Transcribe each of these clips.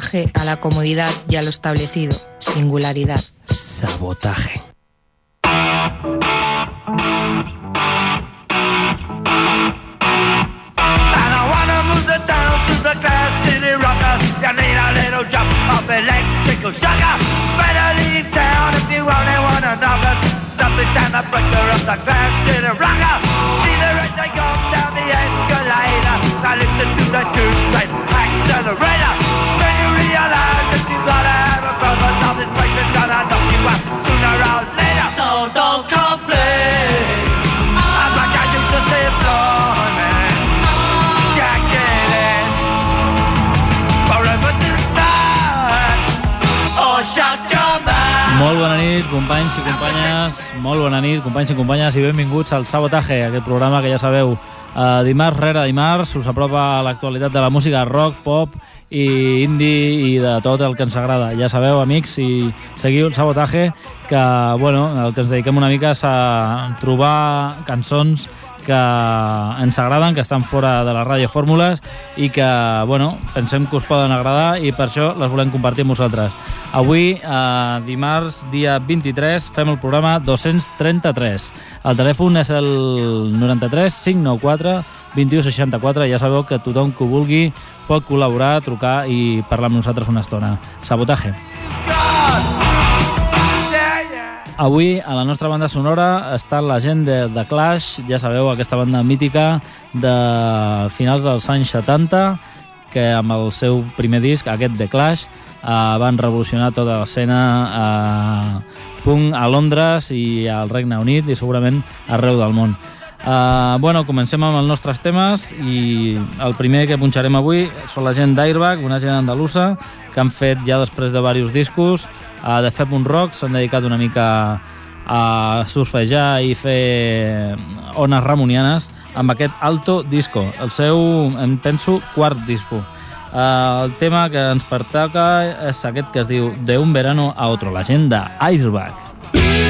Sabotaje a la comodidad y a lo establecido. Singularidad. Sabotaje. And I wanna move the town to the glass city rocker. You need a little drop of electrical shocker. Better leave town if you only wanna knock us. Nothing stand the pressure of the glass city rocker. See the red they go down the escalator. Now listen to the two Molt bona nit, companys i companyes. Molt bona nit, companys i companyes, i benvinguts al Sabotaje, aquest programa que ja sabeu, eh, dimarts rere dimarts, us apropa l'actualitat de la música rock, pop i indie i de tot el que ens agrada. Ja sabeu, amics, si seguiu el Sabotaje, que bueno, el que ens dediquem una mica és a trobar cançons que ens agraden, que estan fora de les radiofórmules i que, bueno, pensem que us poden agradar i per això les volem compartir amb vosaltres. Avui, eh, dimarts, dia 23, fem el programa 233. El telèfon és el 93 594 2164. Ja sabeu que tothom que ho vulgui pot col·laborar, trucar i parlar amb nosaltres una estona. Sabotaje. Avui a la nostra banda sonora està la gent de The Clash, ja sabeu, aquesta banda mítica de finals dels anys 70, que amb el seu primer disc, aquest The Clash, eh, van revolucionar tota l'escena eh, punk a Londres i al Regne Unit i segurament arreu del món. Uh, bueno, comencem amb els nostres temes i el primer que punxarem avui són la gent d'Airbag, una gent andalusa que han fet ja després de diversos discos uh, de fer un rock, s'han dedicat una mica a surfejar i fer ones ramonianes amb aquest Alto Disco, el seu, em penso, quart disco. Uh, el tema que ens pertoca és aquest que es diu De un verano a otro, la gent d'Airbag. De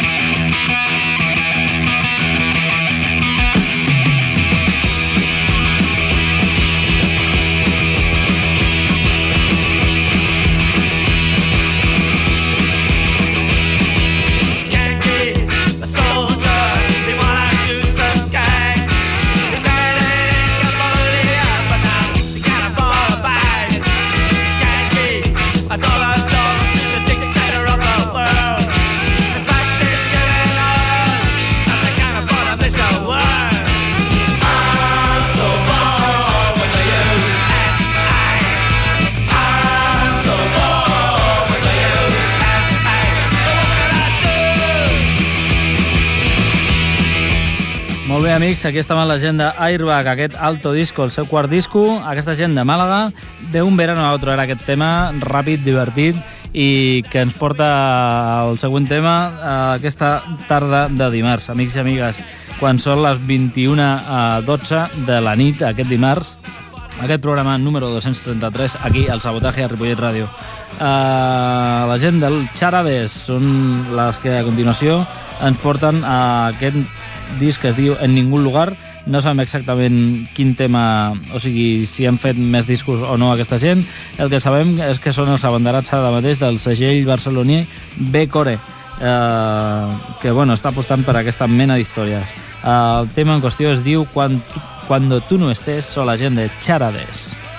Bé, amics, aquí estava la gent d'Airbag, aquest alto disco, el seu quart disco, aquesta gent de Màlaga, d'un verano a otro, era aquest tema ràpid, divertit, i que ens porta al següent tema eh, aquesta tarda de dimarts. Amics i amigues, quan són les 21 a 12 de la nit, aquest dimarts, aquest programa número 233, aquí, al Sabotaje a Ripollet Ràdio. Uh, la gent del Charabes són les que a continuació ens porten a aquest disc que es diu En ningún lugar. No sabem exactament quin tema, o sigui, si han fet més discos o no aquesta gent. El que sabem és que són els abanderats ara mateix del segell barceloní B-Core, eh, que bueno, està apostant per aquesta mena d'històries. Eh, el tema en qüestió es diu Quan, Cuando tú no estés, són la gent de Charades. En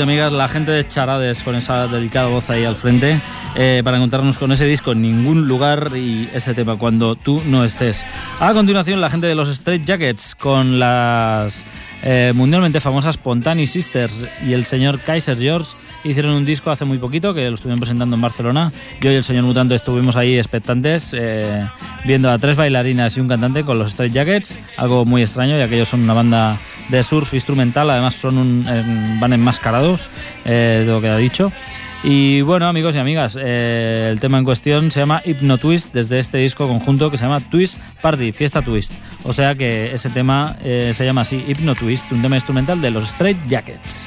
amigos amigas, la gente de Charades con esa delicada voz ahí al frente eh, para encontrarnos con ese disco en ningún lugar y ese tema cuando tú no estés. A continuación, la gente de los Straight Jackets con las eh, mundialmente famosas Pontani Sisters y el señor Kaiser George hicieron un disco hace muy poquito que lo estuvieron presentando en Barcelona. Yo y el señor Mutante estuvimos ahí expectantes eh, viendo a tres bailarinas y un cantante con los Straight Jackets, algo muy extraño ya que ellos son una banda de surf instrumental, además son un, eh, van enmascarados, eh, de lo que ha dicho. Y bueno, amigos y amigas, eh, el tema en cuestión se llama Hypno Twist desde este disco conjunto que se llama Twist Party, Fiesta Twist. O sea que ese tema eh, se llama así, Hypno Twist, un tema instrumental de los Straight Jackets.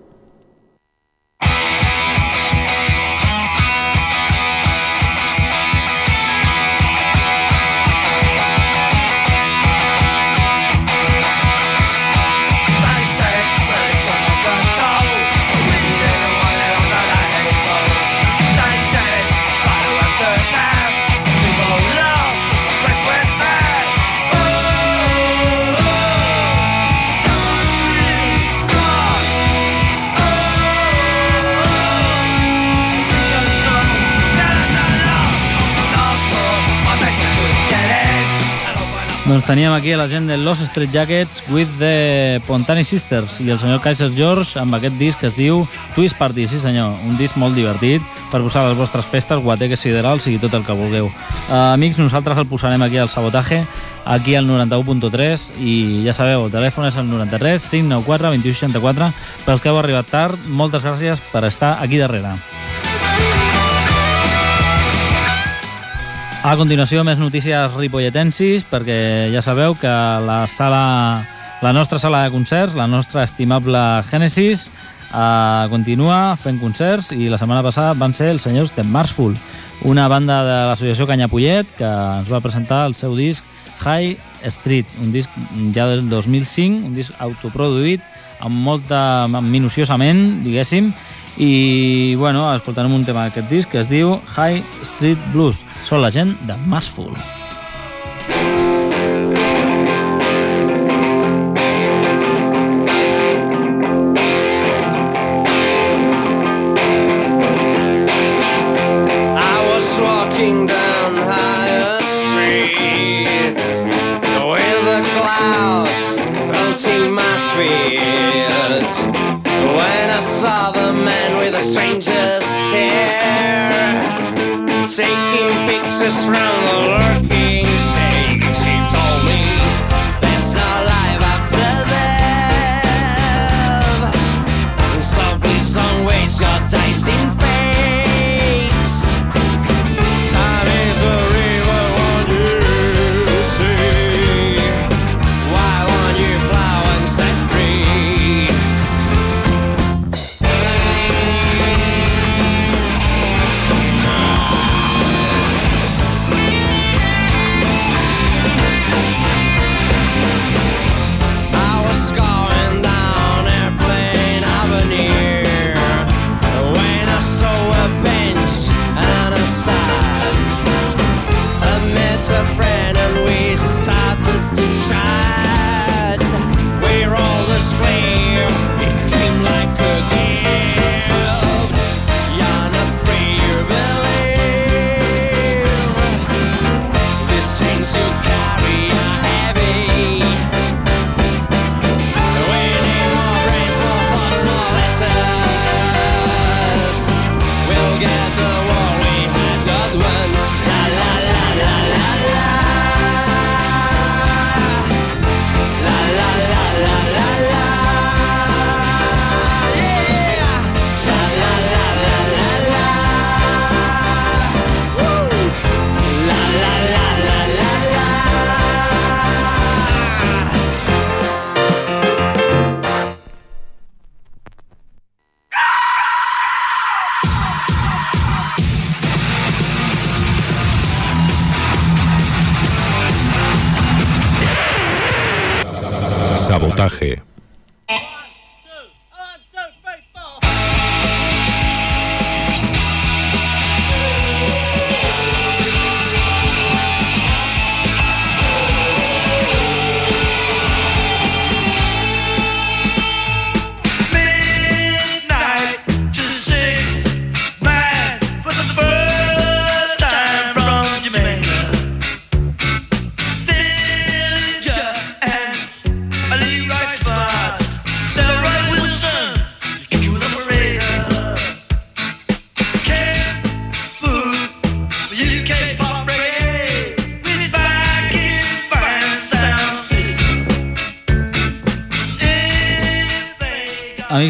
Teníem aquí a la gent de Los Street Jackets with the Pontani Sisters i el senyor Kaiser George amb aquest disc que es diu Twist Party, sí senyor, un disc molt divertit per posar les vostres festes, guateques siderals i tot el que vulgueu. Uh, amics, nosaltres el posarem aquí al sabotatge, aquí al 91.3 i ja sabeu, el telèfon és el 93 594 2164 per als que heu arribat tard, moltes gràcies per estar aquí darrere. A continuació, més notícies ripolletensis, perquè ja sabeu que la sala, la nostra sala de concerts, la nostra estimable Genesis, eh, continua fent concerts i la setmana passada van ser els senyors de Marsful, una banda de l'associació Canyapollet que ens va presentar el seu disc High Street, un disc ja del 2005, un disc autoproduït amb molta minuciosament, diguéssim, i bueno, escoltarem un tema d'aquest disc que es diu High Street Blues. Són la gent de Marsful. I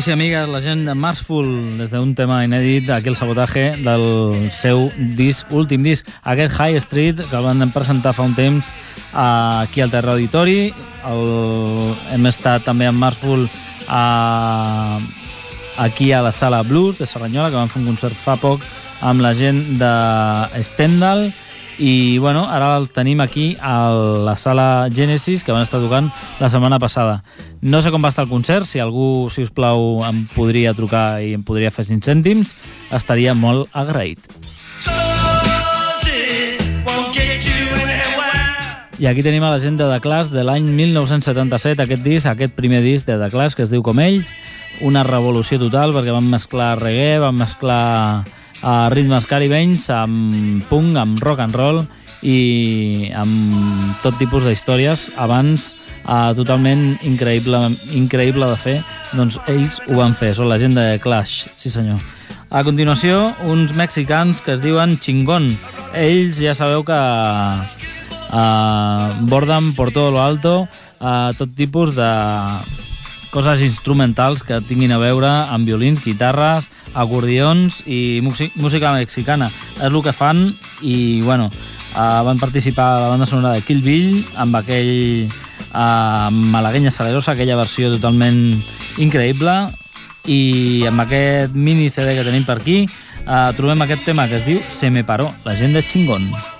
Amics i amigues, la gent de Marsful, des d'un tema inèdit, aquí el sabotatge del seu disc, últim disc, aquest High Street, que el van presentar fa un temps aquí al Terra Auditori. El, hem estat també amb Marsful a, aquí a la Sala Blues de Serranyola, que van fer un concert fa poc amb la gent de Stendhal, i bueno, ara els tenim aquí a la sala Genesis que van estar tocant la setmana passada. No sé com va estar el concert, si algú, si us plau, em podria trucar i em podria fer 5 cèntims, estaria molt agraït. I aquí tenim a la gent de The Clash de l'any 1977, aquest disc, aquest primer disc de The Clash, que es diu com ells, una revolució total, perquè van mesclar reggae, van mesclar a ritmes caribenys, amb punk, amb rock and roll i amb tot tipus d'històries. Abans eh, totalment increïble, increïble de fer doncs ells ho van fer, són la gent de Clash sí senyor. A continuació, uns mexicans que es diuen Chingón. Ells ja sabeu que uh, borden por todo lo alto uh, tot tipus de coses instrumentals que tinguin a veure amb violins, guitarres, acordions i música mexicana. És el que fan i, bueno, uh, van participar a la banda sonora de Kill Bill amb aquell uh, Malaguenya Salerosa, aquella versió totalment increïble i amb aquest mini CD que tenim per aquí uh, trobem aquest tema que es diu Se me paró, la gent de Chingón. Esa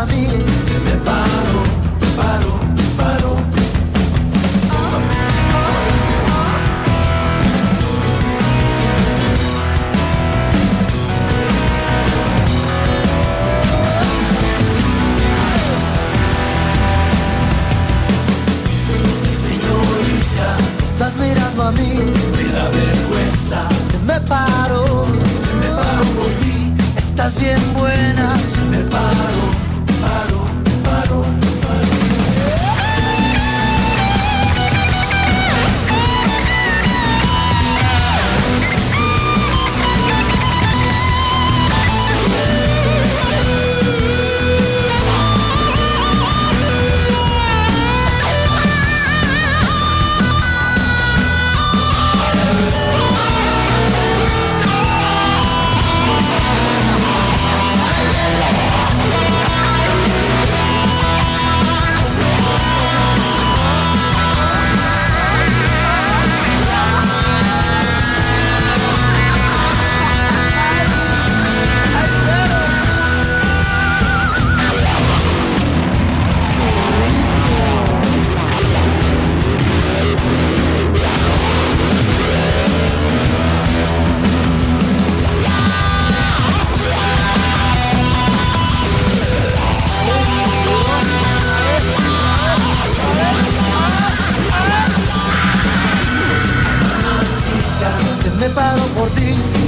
amigo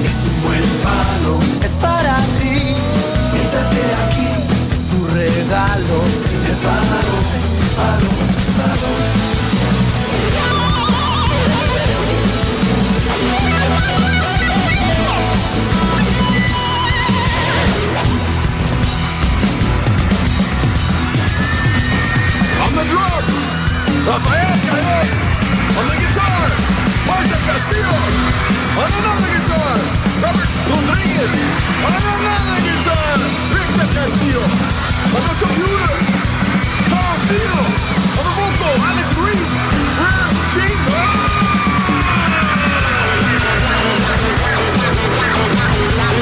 es un buen palo, es para ti. Siéntate aquí, es tu regalo. Me paró, paró, paró. On the drums, Rafael Carrón. On the guitar, Marta Castillo. On another guitar, Robert Rodriguez. On another guitar, Victor Castillo. On the computer, Carl Steele. On the vocal, Alex Reese. We're King. Estás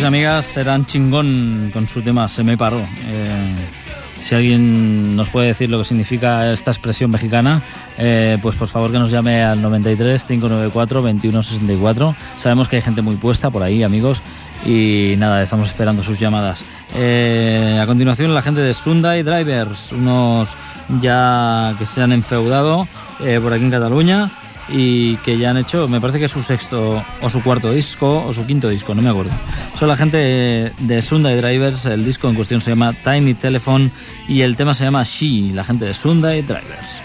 Amigos y amigas, serán chingón con su tema Se me paró. Eh, si alguien nos puede decir lo que significa esta expresión mexicana, eh, pues por favor que nos llame al 93 594 2164. Sabemos que hay gente muy puesta por ahí, amigos, y nada, estamos esperando sus llamadas. Eh, a continuación, la gente de Sunday Drivers, unos ya que se han enfeudado por aquí en Cataluña y que ya han hecho, me parece que es su sexto o su cuarto disco o su quinto disco, no me acuerdo. Son la gente de, Sunday Drivers, el disco en cuestión se llama Tiny Telephone y el tema se llama She, la gente de Sunday Drivers.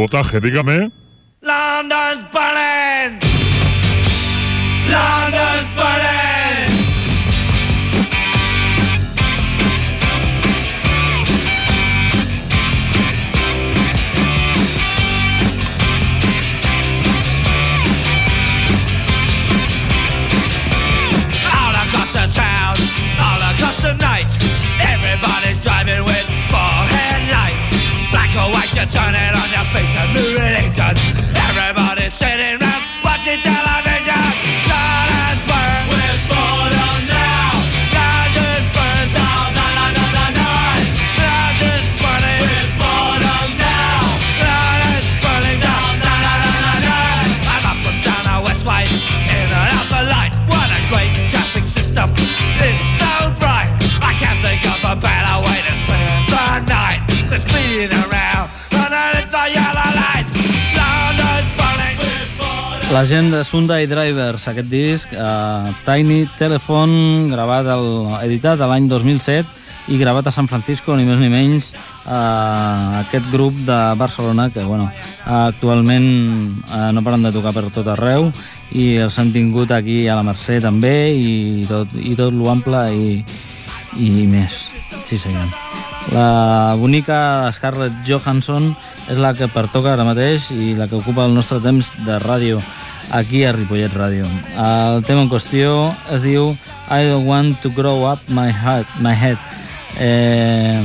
Sabotaje, dígame. La gent de Sunday Drivers, aquest disc, eh, Tiny Telephone, gravat el, editat l'any 2007 i gravat a San Francisco, ni més ni menys, eh, aquest grup de Barcelona que, bueno, actualment eh, no paren de tocar per tot arreu i els han tingut aquí a la Mercè també i tot, i tot l'ample i, i més. Sí, senyor. La bonica Scarlett Johansson és la que pertoca ara mateix i la que ocupa el nostre temps de ràdio aquí a Ripollet Ràdio. El tema en qüestió es diu I don't want to grow up my head. My head. Eh,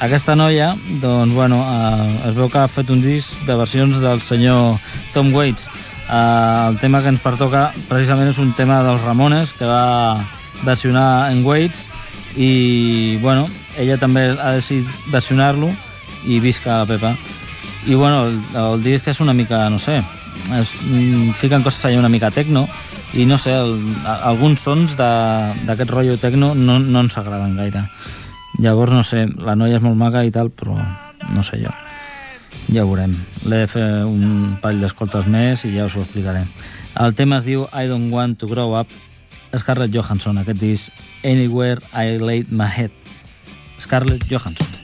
aquesta noia, doncs, bueno, eh, es veu que ha fet un disc de versions del senyor Tom Waits. Eh, el tema que ens pertoca precisament és un tema dels Ramones que va versionar en Waits i, bueno, ella també ha decidit versionar-lo i visca la Pepa. I, bueno, el, el disc és una mica, no sé, es, mm, fiquen coses allà una mica tecno i no sé, el, alguns sons d'aquest rotllo tecno no, no ens agraden gaire. Llavors, no sé, la noia és molt maca i tal, però no sé jo. Ja ho veurem. L'he de fer un parell d'escoltes més i ja us ho explicaré. El tema es diu I don't want to grow up. Scarlett Johansson, aquest disc Anywhere I laid my head. Scarlett Johansson.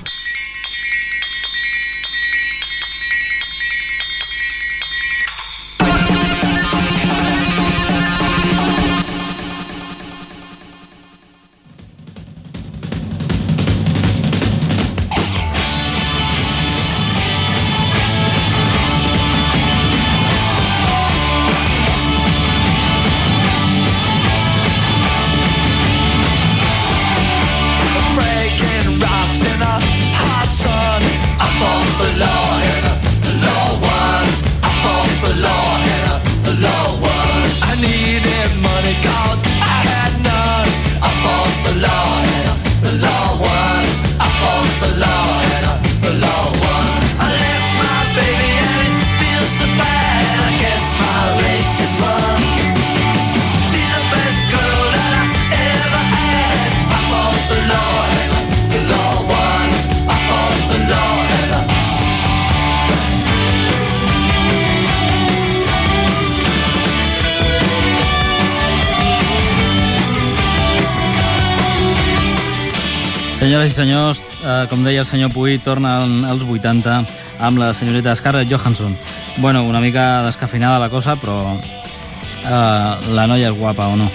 Senyores i senyors, eh, com deia el senyor Puy, tornen als 80 amb la senyorita Scarlett Johansson. Bueno, una mica descafeinada la cosa, però eh, la noia és guapa o no?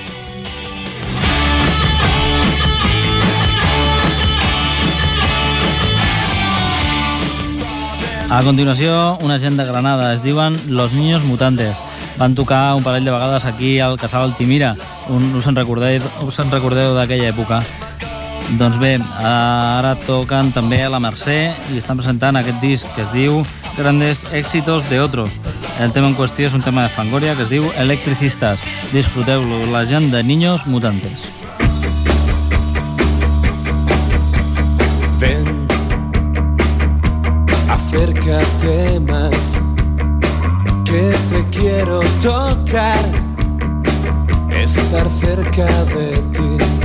A continuació, una gent de Granada, es diuen Los Niños Mutantes. Van tocar un parell de vegades aquí al Casal Altimira. Un, us en recordeu, us recordeu d'aquella època? Doncs bé, ara toquen també a la Mercè i estan presentant aquest disc que es diu Grandes éxitos de otros. El tema en qüestió és un tema de Fangoria que es diu Electricistas. Disfruteu-lo, la gent de Niños Mutantes. Ven, acércate más, que te quiero tocar, estar cerca de ti.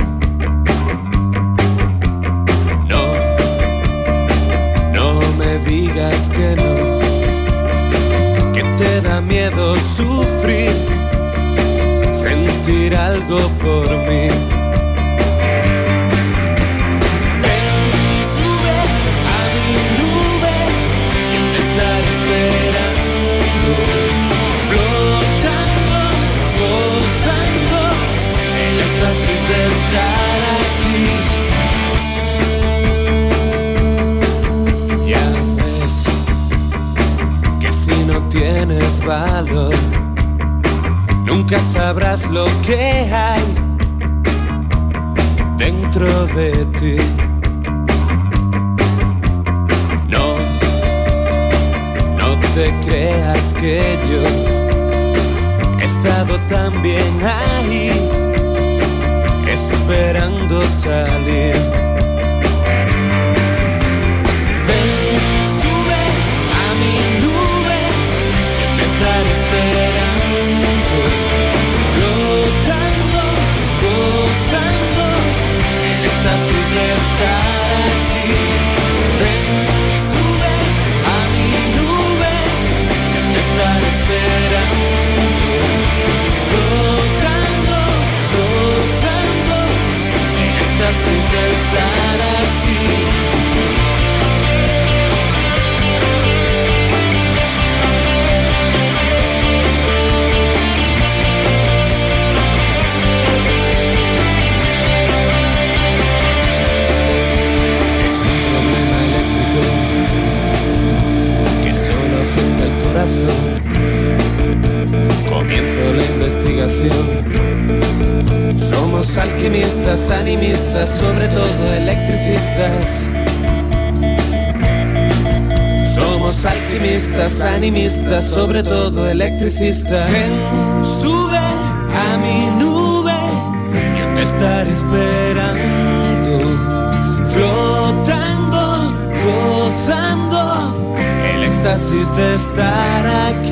Digas que no, que te da miedo sufrir, sentir algo por mí. Tienes valor, nunca sabrás lo que hay dentro de ti. No, no te creas que yo he estado también ahí, esperando salir. Animistas, sobre todo electricistas. Ven, sube a mi nube, yo te estaré esperando, flotando, gozando, el éxtasis de estar aquí.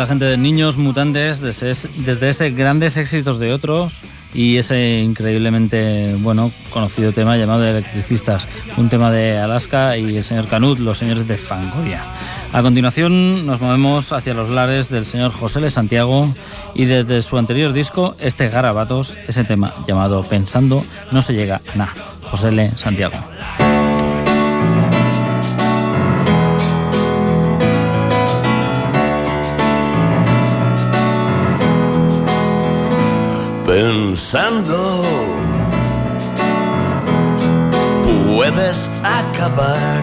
La gente de Niños Mutantes desde, desde ese grandes éxitos de otros y ese increíblemente bueno conocido tema llamado Electricistas, un tema de Alaska y el señor Canut, los señores de Fangoria. A continuación nos movemos hacia los lares del señor José L. Santiago y desde su anterior disco, este Garabatos, ese tema llamado Pensando no se llega a nada. José L. Santiago. Pensando, puedes acabar.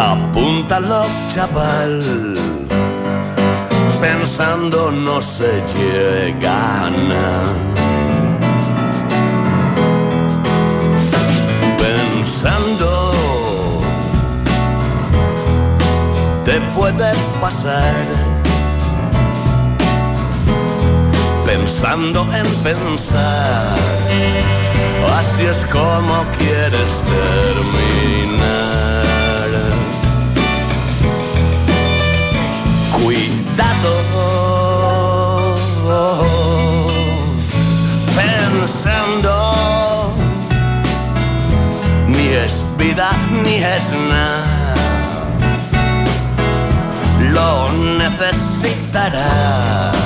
Apúntalo, chaval. Pensando no se llega nada. Pensando, te puede pasar. Pensando en pensar. Así es como quieres terminar. Cuidado. Pensando. Ni es vida ni es nada. Lo necesitarás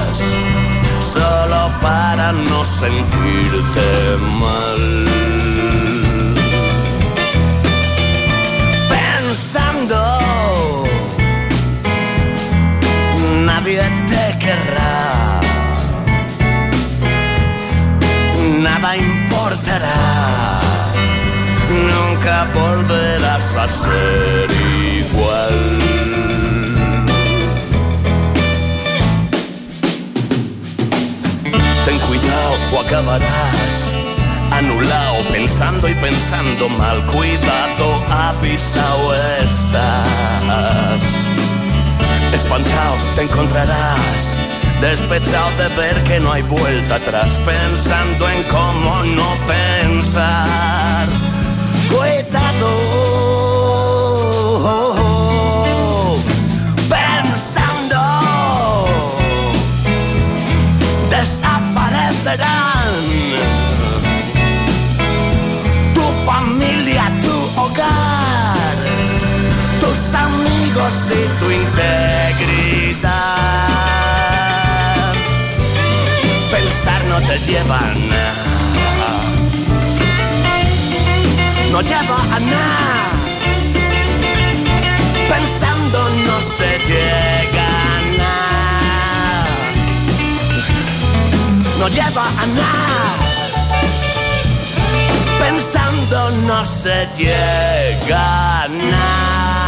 solo para no sentirte mal. Pensando, nadie te querrá, nada importará, nunca volverás a ser Ten cuidado o acabarás anulado, pensando y pensando mal. Cuidado, avisado estás. Espantado te encontrarás, despechado de ver que no hay vuelta atrás, pensando en cómo no pensar. Pensar no te lleva a nada. No lleva a nada. Pensando no se llega a nada no lleva a nada. Pensando no se llega a nada.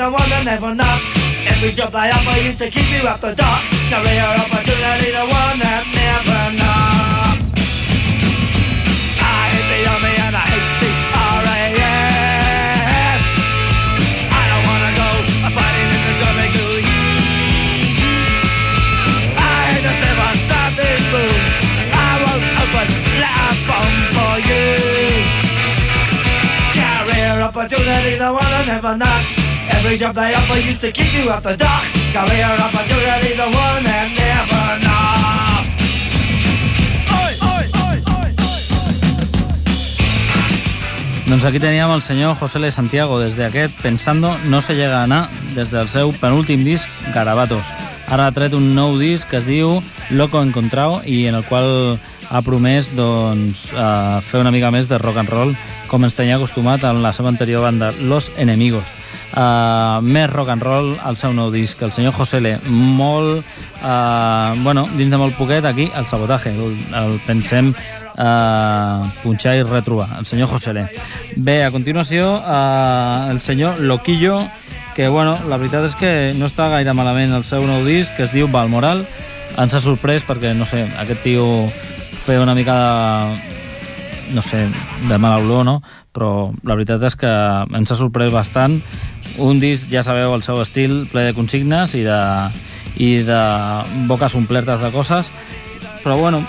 The one that never knocked. Every job I offer used to keep you up the dock. Career opportunity, the one that never knocked. I hate the army and I hate the RAF. I don't wanna go fighting in the WWE. I hate live outside this room. I won't open a bomb for you. Career opportunity, the one I never knock. Every job they offer used to keep you off the dock. Career opportunity, the one that never knock. Oi, oi, oi, oi, Doncs aquí teníem el senyor José L. Santiago des d'aquest Pensando no se llega a anar des del seu penúltim disc Garabatos. Ara ha tret un nou disc que es diu Loco Encontrao i en el qual ha promès doncs, eh, fer una mica més de rock and roll com ens tenia acostumat en la seva anterior banda Los Enemigos. Uh, més rock and roll al seu nou disc, el senyor José L. Molt, uh, bueno, dins de molt poquet, aquí, el sabotatge, el, el pensem uh, punxar i retrobar, el senyor José L. Bé, a continuació, uh, el senyor Loquillo, que, bueno, la veritat és que no està gaire malament el seu nou disc, que es diu Balmoral. Ens ha sorprès perquè, no sé, aquest tio feia una mica de, no sé, de mala olor, no? Però la veritat és que ens ha sorprès bastant. Un disc, ja sabeu, el seu estil, ple de consignes i de, i de boques omplertes de coses, però bueno,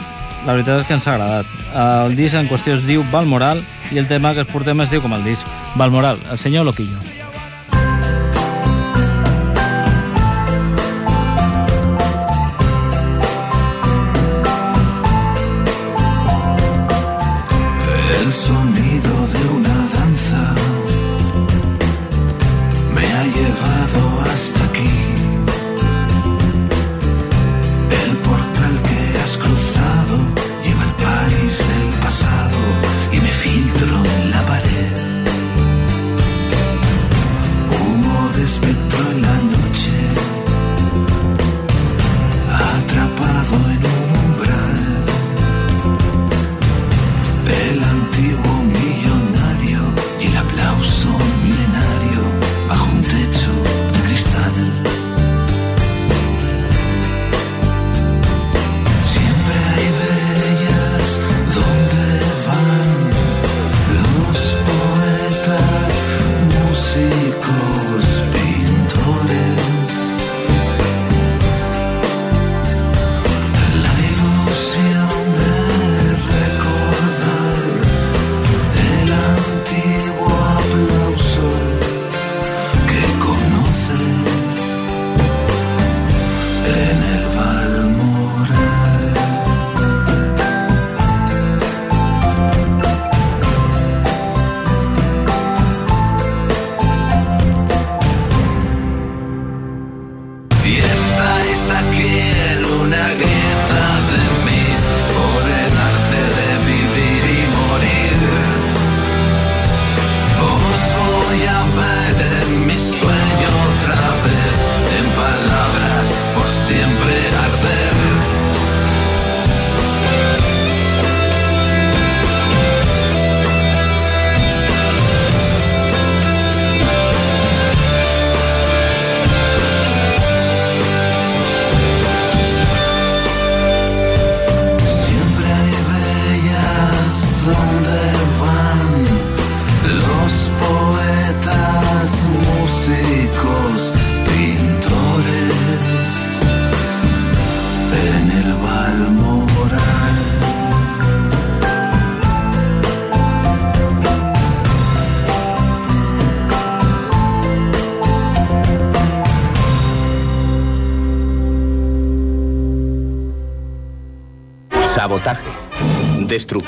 la veritat és que ens ha agradat. El disc en qüestió es diu Balmoral i el tema que es portem es diu com el disc Balmoral, el senyor Loquillo.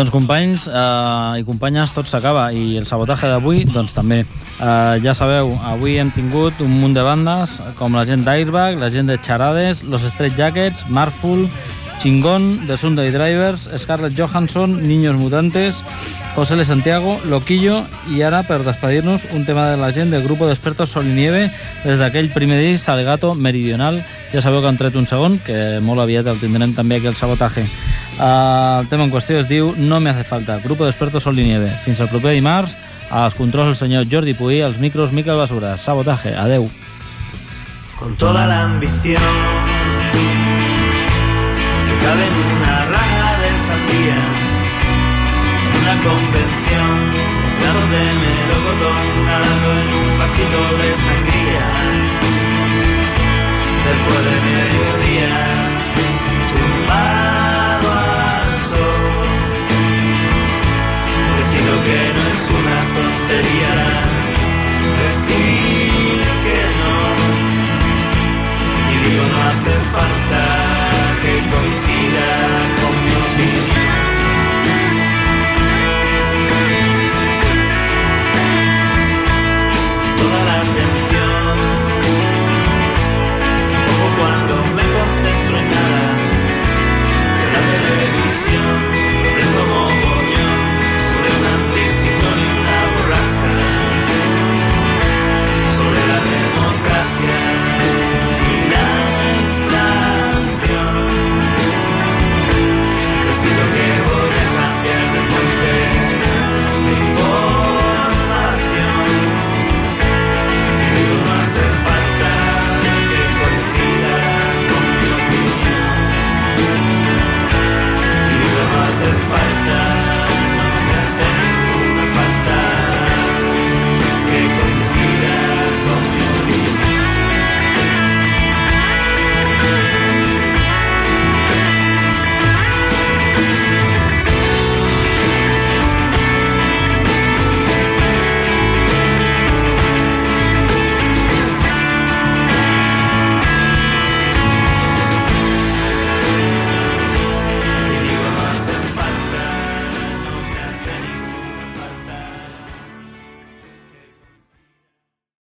Doncs companys eh, i companyes, tot s'acaba i el sabotatge d'avui, doncs també. Eh, ja sabeu, avui hem tingut un munt de bandes com la gent d'Airbag, la gent de Charades, Los Straight Jackets, Marful, Chingón, The Sunday Drivers, Scarlett Johansson, Niños Mutantes, José L. Santiago, Loquillo i ara, per despedir-nos, un tema de la gent del grup d'expertos Sol i Nieve des d'aquell primer disc, Alegato Meridional. Ja sabeu que han tret un segon, que molt aviat el tindrem també aquí al sabotatge. El tema en qüestió es diu No me hace falta, grup d'expertos Sol i Nieve. Fins al proper dimarts, als controls el senyor Jordi Puy, als micros Miquel Basura. Sabotatge, adeu. con toda la ambición que cabe en una raja de sandía, una convención, de melocotón, nadando en un vasito de sangría.